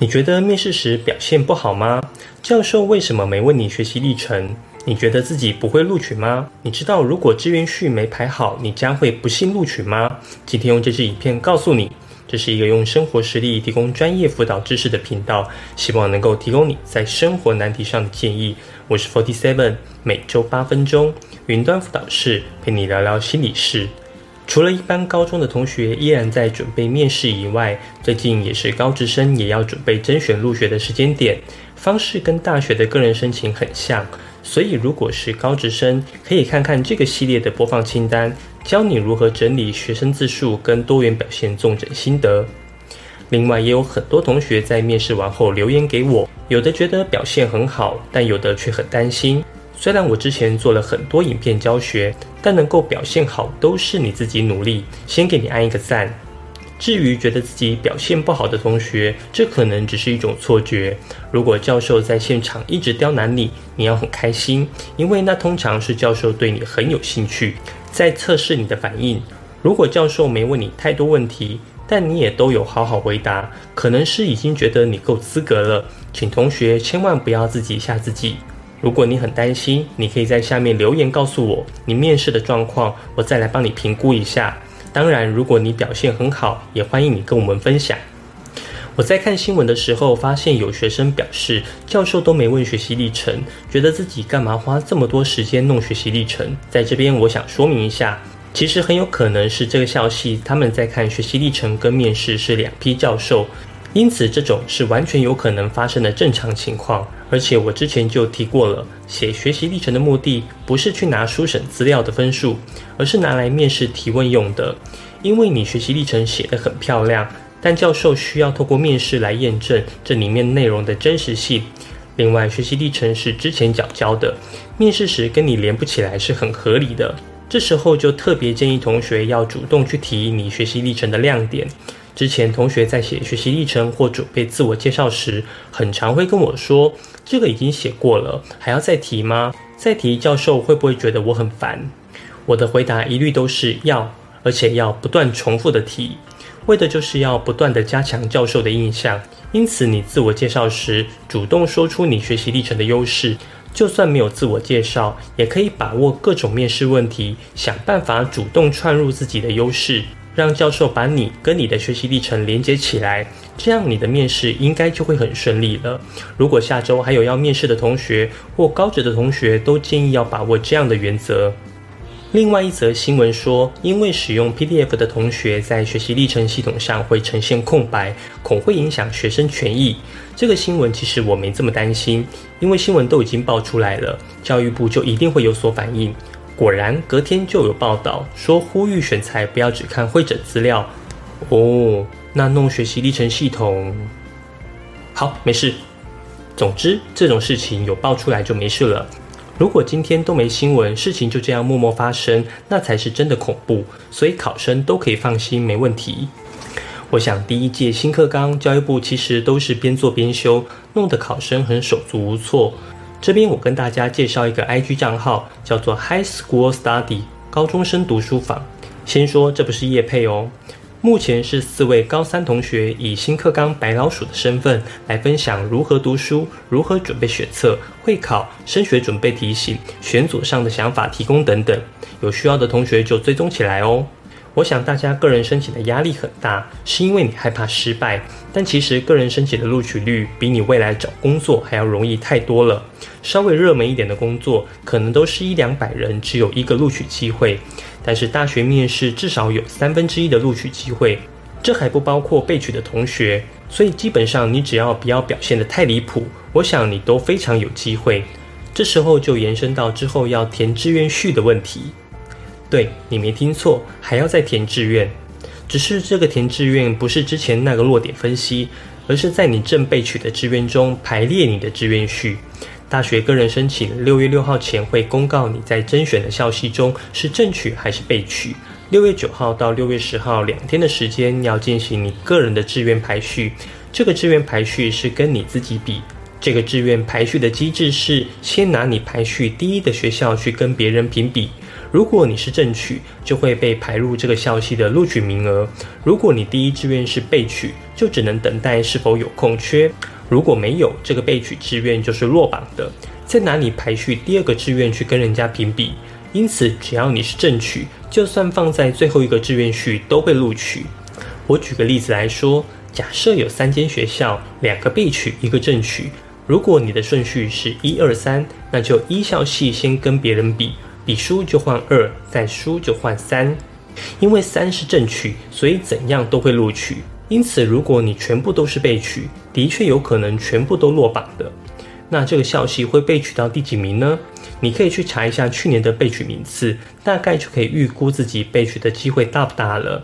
你觉得面试时表现不好吗？教授为什么没问你学习历程？你觉得自己不会录取吗？你知道如果志愿序没排好，你将会不幸录取吗？今天用这支影片告诉你，这是一个用生活实例提供专业辅导知识的频道，希望能够提供你在生活难题上的建议。我是 Forty Seven，每周八分钟云端辅导室陪你聊聊心理事。除了一般高中的同学依然在准备面试以外，最近也是高职生也要准备甄选入学的时间点，方式跟大学的个人申请很像。所以，如果是高职生，可以看看这个系列的播放清单，教你如何整理学生自述跟多元表现重整心得。另外，也有很多同学在面试完后留言给我，有的觉得表现很好，但有的却很担心。虽然我之前做了很多影片教学，但能够表现好都是你自己努力，先给你按一个赞。至于觉得自己表现不好的同学，这可能只是一种错觉。如果教授在现场一直刁难你，你要很开心，因为那通常是教授对你很有兴趣，在测试你的反应。如果教授没问你太多问题，但你也都有好好回答，可能是已经觉得你够资格了。请同学千万不要自己吓自己。如果你很担心，你可以在下面留言告诉我你面试的状况，我再来帮你评估一下。当然，如果你表现很好，也欢迎你跟我们分享。我在看新闻的时候，发现有学生表示，教授都没问学习历程，觉得自己干嘛花这么多时间弄学习历程。在这边，我想说明一下，其实很有可能是这个校系他们在看学习历程跟面试是两批教授。因此，这种是完全有可能发生的正常情况。而且我之前就提过了，写学习历程的目的不是去拿书审资料的分数，而是拿来面试提问用的。因为你学习历程写得很漂亮，但教授需要透过面试来验证这里面内容的真实性。另外，学习历程是之前缴交的，面试时跟你连不起来是很合理的。这时候就特别建议同学要主动去提你学习历程的亮点。之前同学在写学习历程或准备自我介绍时，很常会跟我说：“这个已经写过了，还要再提吗？再提教授会不会觉得我很烦？”我的回答一律都是要，而且要不断重复的提，为的就是要不断的加强教授的印象。因此，你自我介绍时主动说出你学习历程的优势，就算没有自我介绍，也可以把握各种面试问题，想办法主动串入自己的优势。让教授把你跟你的学习历程连接起来，这样你的面试应该就会很顺利了。如果下周还有要面试的同学或高职的同学，都建议要把握这样的原则。另外一则新闻说，因为使用 PDF 的同学在学习历程系统上会呈现空白，恐会影响学生权益。这个新闻其实我没这么担心，因为新闻都已经爆出来了，教育部就一定会有所反应。果然，隔天就有报道说，呼吁选材不要只看会诊资料。哦，那弄学习历程系统，好，没事。总之，这种事情有爆出来就没事了。如果今天都没新闻，事情就这样默默发生，那才是真的恐怖。所以考生都可以放心，没问题。我想，第一届新课纲，教育部其实都是边做边修，弄得考生很手足无措。这边我跟大家介绍一个 IG 账号，叫做 High School Study 高中生读书坊。先说这不是叶配哦，目前是四位高三同学以新课纲白老鼠的身份来分享如何读书、如何准备选测、会考、升学准备提醒、选组上的想法提供等等。有需要的同学就追踪起来哦。我想大家个人申请的压力很大，是因为你害怕失败。但其实个人申请的录取率比你未来找工作还要容易太多了。稍微热门一点的工作，可能都是一两百人只有一个录取机会。但是大学面试至少有三分之一的录取机会，这还不包括被取的同学。所以基本上你只要不要表现得太离谱，我想你都非常有机会。这时候就延伸到之后要填志愿序的问题。对你没听错，还要再填志愿，只是这个填志愿不是之前那个落点分析，而是在你正备取的志愿中排列你的志愿序。大学个人申请六月六号前会公告你在甄选的校系中是正取还是被取。六月九号到六月十号两天的时间要进行你个人的志愿排序，这个志愿排序是跟你自己比。这个志愿排序的机制是先拿你排序第一的学校去跟别人评比。如果你是正取，就会被排入这个校系的录取名额；如果你第一志愿是备取，就只能等待是否有空缺。如果没有，这个备取志愿就是落榜的，再拿你排序第二个志愿去跟人家评比。因此，只要你是正取，就算放在最后一个志愿序都会录取。我举个例子来说，假设有三间学校，两个备取，一个正取。如果你的顺序是一二三，那就一校系先跟别人比，比输就换二，再输就换三。因为三是正取，所以怎样都会录取。因此，如果你全部都是被取，的确有可能全部都落榜的。那这个校系会被取到第几名呢？你可以去查一下去年的被取名次，大概就可以预估自己被取的机会大不大了。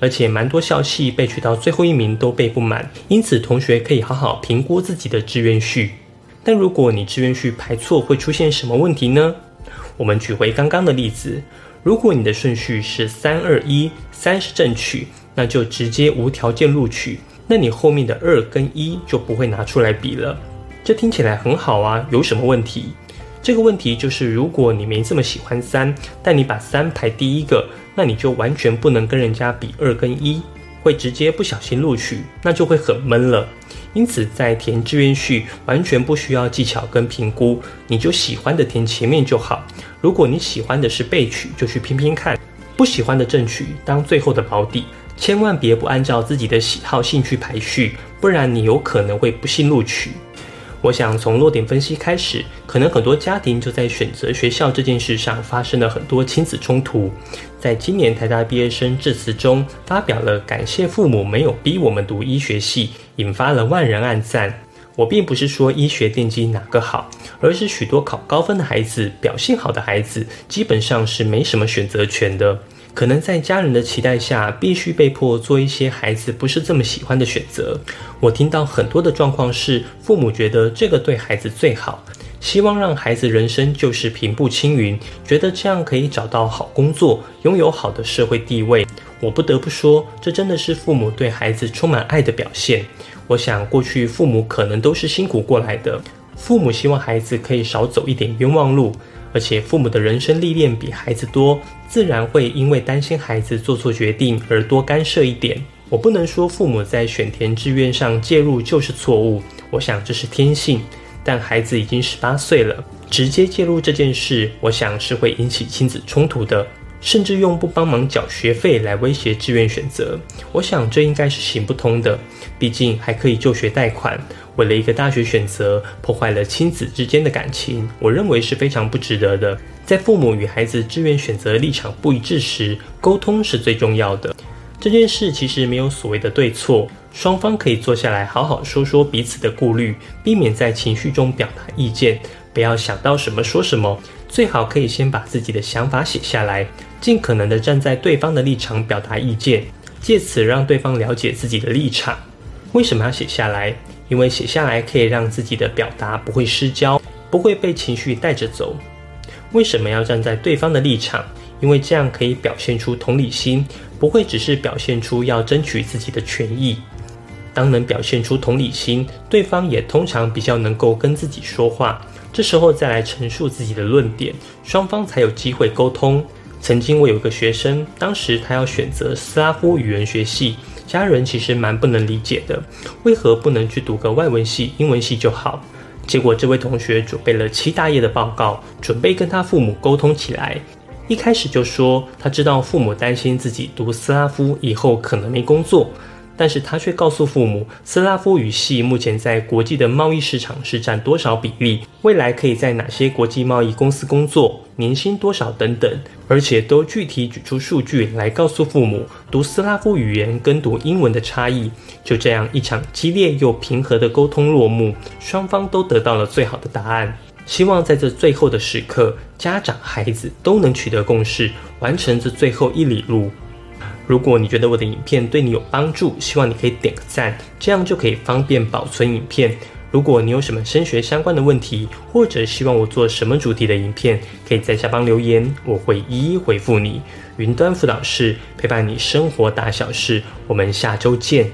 而且蛮多校系被取到最后一名都背不满，因此同学可以好好评估自己的志愿序。但如果你志愿序排错，会出现什么问题呢？我们举回刚刚的例子，如果你的顺序是三二一，三是正取，那就直接无条件录取，那你后面的二跟一就不会拿出来比了。这听起来很好啊，有什么问题？这个问题就是，如果你没这么喜欢三，但你把三排第一个，那你就完全不能跟人家比二跟一，会直接不小心录取，那就会很闷了。因此，在填志愿序完全不需要技巧跟评估，你就喜欢的填前面就好。如果你喜欢的是被取，就去拼拼看；不喜欢的正取当最后的保底，千万别不按照自己的喜好兴趣排序，不然你有可能会不幸录取。我想从落点分析开始，可能很多家庭就在选择学校这件事上发生了很多亲子冲突。在今年台大毕业生致辞中，发表了感谢父母没有逼我们读医学系，引发了万人暗赞。我并不是说医学电机哪个好，而是许多考高分的孩子、表现好的孩子，基本上是没什么选择权的。可能在家人的期待下，必须被迫做一些孩子不是这么喜欢的选择。我听到很多的状况是，父母觉得这个对孩子最好，希望让孩子人生就是平步青云，觉得这样可以找到好工作，拥有好的社会地位。我不得不说，这真的是父母对孩子充满爱的表现。我想，过去父母可能都是辛苦过来的，父母希望孩子可以少走一点冤枉路。而且父母的人生历练比孩子多，自然会因为担心孩子做错决定而多干涉一点。我不能说父母在选填志愿上介入就是错误，我想这是天性。但孩子已经十八岁了，直接介入这件事，我想是会引起亲子冲突的，甚至用不帮忙缴学费来威胁志愿选择。我想这应该是行不通的，毕竟还可以就学贷款。为了一个大学选择，破坏了亲子之间的感情，我认为是非常不值得的。在父母与孩子志愿选择立场不一致时，沟通是最重要的。这件事其实没有所谓的对错，双方可以坐下来好好说说彼此的顾虑，避免在情绪中表达意见。不要想到什么说什么，最好可以先把自己的想法写下来，尽可能的站在对方的立场表达意见，借此让对方了解自己的立场。为什么要写下来？因为写下来可以让自己的表达不会失焦，不会被情绪带着走。为什么要站在对方的立场？因为这样可以表现出同理心，不会只是表现出要争取自己的权益。当能表现出同理心，对方也通常比较能够跟自己说话。这时候再来陈述自己的论点，双方才有机会沟通。曾经我有个学生，当时他要选择斯拉夫语言学系。家人其实蛮不能理解的，为何不能去读个外文系、英文系就好？结果这位同学准备了七大页的报告，准备跟他父母沟通起来。一开始就说他知道父母担心自己读斯拉夫以后可能没工作。但是他却告诉父母，斯拉夫语系目前在国际的贸易市场是占多少比例，未来可以在哪些国际贸易公司工作，年薪多少等等，而且都具体举出数据来告诉父母读斯拉夫语言跟读英文的差异。就这样，一场激烈又平和的沟通落幕，双方都得到了最好的答案。希望在这最后的时刻，家长孩子都能取得共识，完成这最后一里路。如果你觉得我的影片对你有帮助，希望你可以点个赞，这样就可以方便保存影片。如果你有什么升学相关的问题，或者希望我做什么主题的影片，可以在下方留言，我会一一回复你。云端辅导室陪伴你生活大小事，我们下周见。